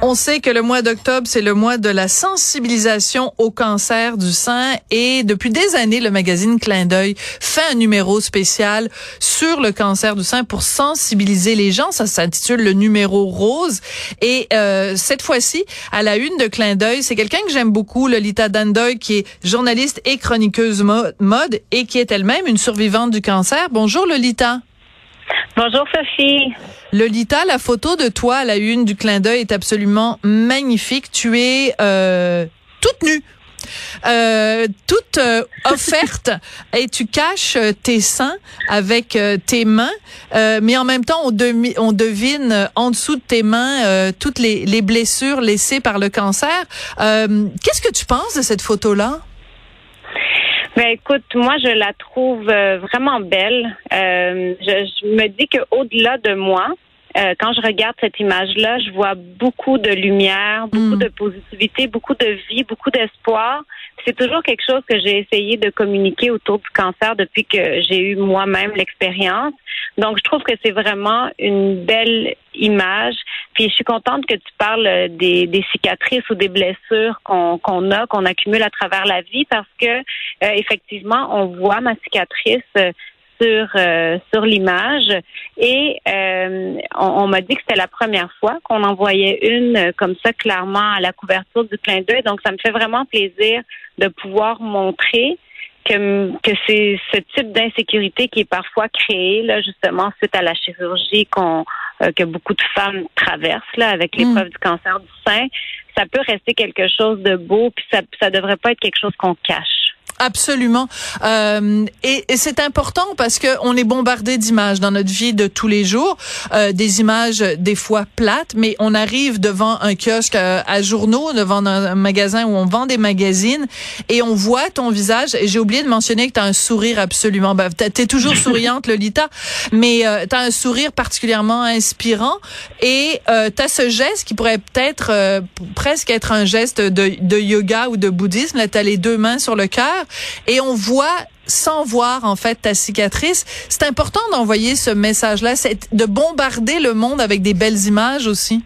On sait que le mois d'octobre, c'est le mois de la sensibilisation au cancer du sein et depuis des années, le magazine Clin d'œil fait un numéro spécial sur le cancer du sein pour sensibiliser les gens. Ça s'intitule le numéro rose. Et euh, cette fois-ci, à la une de Clin d'œil, c'est quelqu'un que j'aime beaucoup, Lolita Dandoy, qui est journaliste et chroniqueuse mode et qui est elle-même une survivante du cancer. Bonjour Lolita. Bonjour Sophie. Lolita, la photo de toi à la une du clin d'œil est absolument magnifique. Tu es euh, toute nue. Euh, toute euh, offerte et tu caches tes seins avec tes mains, mais en même temps on, on devine en dessous de tes mains toutes les, les, blessures laissées par le cancer. Qu'est-ce que tu penses de cette photo-là? Ben écoute, moi je la trouve euh, vraiment belle. Euh, je, me dis que au-delà de moi, euh, quand je regarde cette image-là, je vois beaucoup de lumière, beaucoup mm. de positivité, beaucoup de vie, beaucoup d'espoir. C'est toujours quelque chose que j'ai essayé de communiquer autour du cancer depuis que j'ai eu moi-même l'expérience. Donc, je trouve que c'est vraiment une belle image. Puis, je suis contente que tu parles des, cicatrices ou des blessures qu'on qu'on a, qu'on accumule à travers la vie, parce que euh, effectivement, on voit ma cicatrice euh, sur euh, sur l'image et on, m'a dit que c'était la première fois qu'on envoyait une comme ça clairement à la couverture du clin d'œil. Donc ça me fait vraiment plaisir de pouvoir montrer que, que c'est ce type d'insécurité qui est parfois créé là justement suite à la chirurgie qu'on euh, que beaucoup de femmes traversent là avec mm. l'épreuve du cancer du sein, ça peut rester quelque chose de beau puis ça ça devrait pas être quelque chose qu'on cache. Absolument. Euh, et, et c'est important parce que on est bombardé d'images dans notre vie de tous les jours, euh, des images des fois plates, mais on arrive devant un kiosque à, à journaux, devant un, magasin où on vend des magazines et on voit ton visage. Et j'ai oublié de mentionner que tu as un sourire absolument. Ben, tu es toujours souriante, Lolita, mais euh, tu as un sourire particulièrement inspirant et euh, tu as ce geste qui pourrait peut-être euh, presque être un geste de, de yoga ou de bouddhisme. Là, tu as les deux mains sur le cœur et on voit sans voir en fait ta cicatrice. C'est important d'envoyer ce message-là, de bombarder le monde avec des belles images aussi.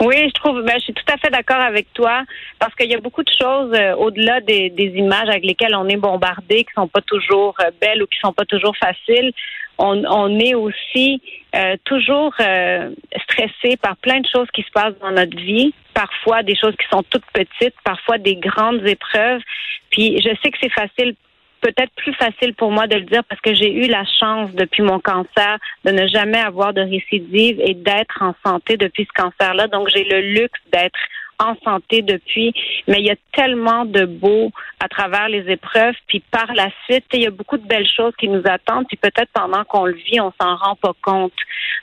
Oui, je trouve, ben, je suis tout à fait d'accord avec toi parce qu'il y a beaucoup de choses euh, au-delà des, images avec lesquelles on est bombardé, qui sont pas toujours euh, belles ou qui sont pas toujours faciles. On, est aussi euh, toujours stressé par plein de choses qui se passent dans notre vie, parfois des choses qui sont toutes petites, parfois des grandes épreuves. Puis je sais que c'est facile peut-être plus facile pour moi de le dire parce que j'ai eu la chance depuis mon cancer de ne jamais avoir de récidive et d'être en santé depuis ce cancer-là. Donc j'ai le luxe d'être en santé depuis, mais il y a tellement de beau à travers les épreuves, puis par la suite, il y a beaucoup de belles choses qui nous attendent, puis peut-être pendant qu'on le vit, on s'en rend pas compte.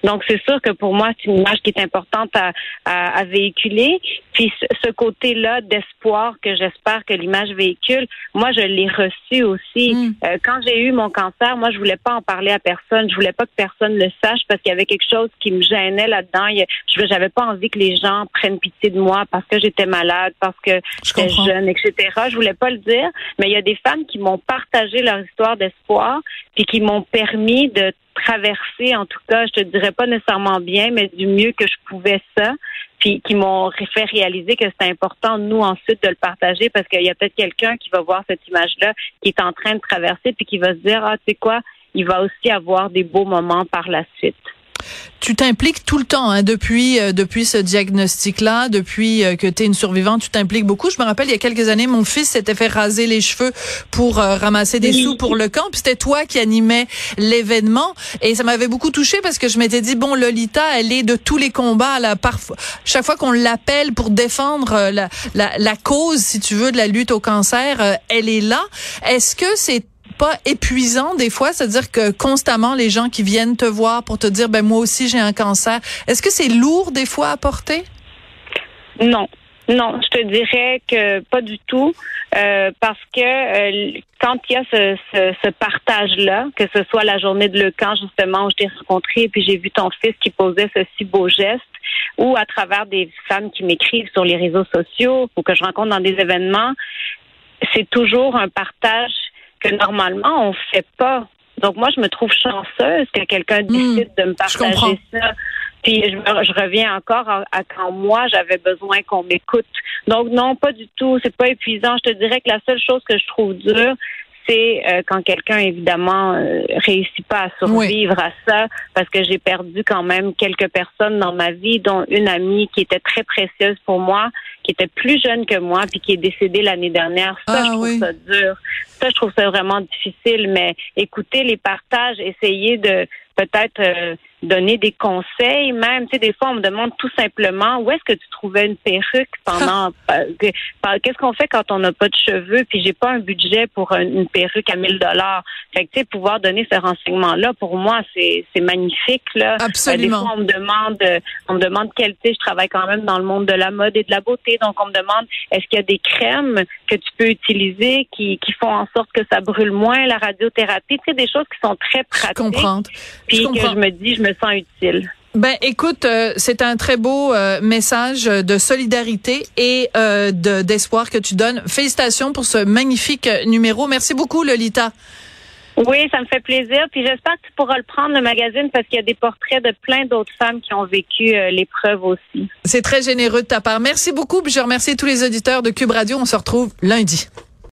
Donc c'est sûr que pour moi, c'est une image qui est importante à, à, véhiculer. Puis ce, côté-là d'espoir que j'espère que l'image véhicule, moi je l'ai reçu aussi. Mm. Euh, quand j'ai eu mon cancer, moi je voulais pas en parler à personne, je voulais pas que personne le sache parce qu'il y avait quelque chose qui me gênait là-dedans. Je j'avais pas envie que les gens prennent pitié de moi parce que j'étais malade, parce que j'étais jeune, etc. Je voulais pas le dire, mais il y a des femmes qui m'ont partagé leur histoire d'espoir, puis qui m'ont permis de traverser, en tout cas, je te dirais pas nécessairement bien, mais du mieux que je pouvais ça, puis qui m'ont fait réaliser que c'est important, nous, ensuite, de le partager, parce qu'il y a peut-être quelqu'un qui va voir cette image-là, qui est en train de traverser, puis qui va se dire, ah, tu sais quoi, il va aussi avoir des beaux moments par la suite tu t'impliques tout le temps hein, depuis euh, depuis ce diagnostic-là, depuis euh, que tu es une survivante, tu t'impliques beaucoup. Je me rappelle il y a quelques années, mon fils s'était fait raser les cheveux pour euh, ramasser des sous pour le camp. C'était toi qui animais l'événement et ça m'avait beaucoup touché parce que je m'étais dit bon Lolita, elle est de tous les combats là parfois chaque fois qu'on l'appelle pour défendre la, la, la cause si tu veux de la lutte au cancer, elle est là. Est-ce que c'est pas épuisant des fois, c'est-à-dire que constamment les gens qui viennent te voir pour te dire ben moi aussi j'ai un cancer. Est-ce que c'est lourd des fois à porter? Non. Non, je te dirais que pas du tout, euh, parce que euh, quand il y a ce, ce, partage-là, que ce soit la journée de Le Camp, justement, où je t'ai rencontré et puis j'ai vu ton fils qui posait ce si beau geste, ou à travers des femmes qui m'écrivent sur les réseaux sociaux ou que je rencontre dans des événements, c'est toujours un partage que normalement on fait pas Donc moi, je me trouve chanceuse que quelqu'un Hmm. décide de me partager ça. Puis je, me- je reviens encore à, à quand moi j'avais besoin qu'on m'écoute. Donc non, pas du tout. C'est pas épuisant. Je te dirais que la seule chose que je trouve dure, c'est euh, quand quelqu'un évidemment euh, réussit pas à survivre à ça, parce que j'ai perdu quand même quelques personnes dans ma vie, dont une amie qui était très précieuse pour moi, qui était plus jeune que moi, puis qui est décédée l'année dernière. Ça, Ah je trouve oui. ça dur. Ça, je trouve ça vraiment difficile. Mais écoutez les partages, essayez de peut-être euh, donner des conseils même. Tu sais, des fois, on me demande tout simplement où est-ce que tu trouvais une perruque pendant... euh, Qu'est-ce qu'on fait quand on n'a pas de cheveux puis j'ai pas un budget pour un- une perruque à 1000 dollars. Fait que, tu sais, pouvoir donner ce renseignement-là, pour moi, c'est magnifique. Là. Absolument. Euh, des fois, on me demande, euh, on me demande quelle, tu sais, je travaille quand même dans le monde de la mode et de la beauté, donc on me demande est-ce qu'il y a des crèmes que tu peux utiliser qui, qui font en sorte que ça brûle moins la radiothérapie, tu sais, des choses qui sont très Je pratiques. comprends. Puis Je que je me dis, je me sens utile. Ben, écoute, euh, c'est un très beau euh, message de solidarité et euh, de- d'espoir que tu donnes. Félicitations pour ce magnifique numéro. Merci beaucoup, Lolita. Oui, ça me fait plaisir. Puis j'espère que tu pourras le prendre, le magazine, parce qu'il y a des portraits de plein d'autres femmes qui ont vécu l'épreuve aussi. C'est très généreux de ta part. Merci beaucoup. puis Je remercie tous les auditeurs de Cube Radio. On se retrouve lundi.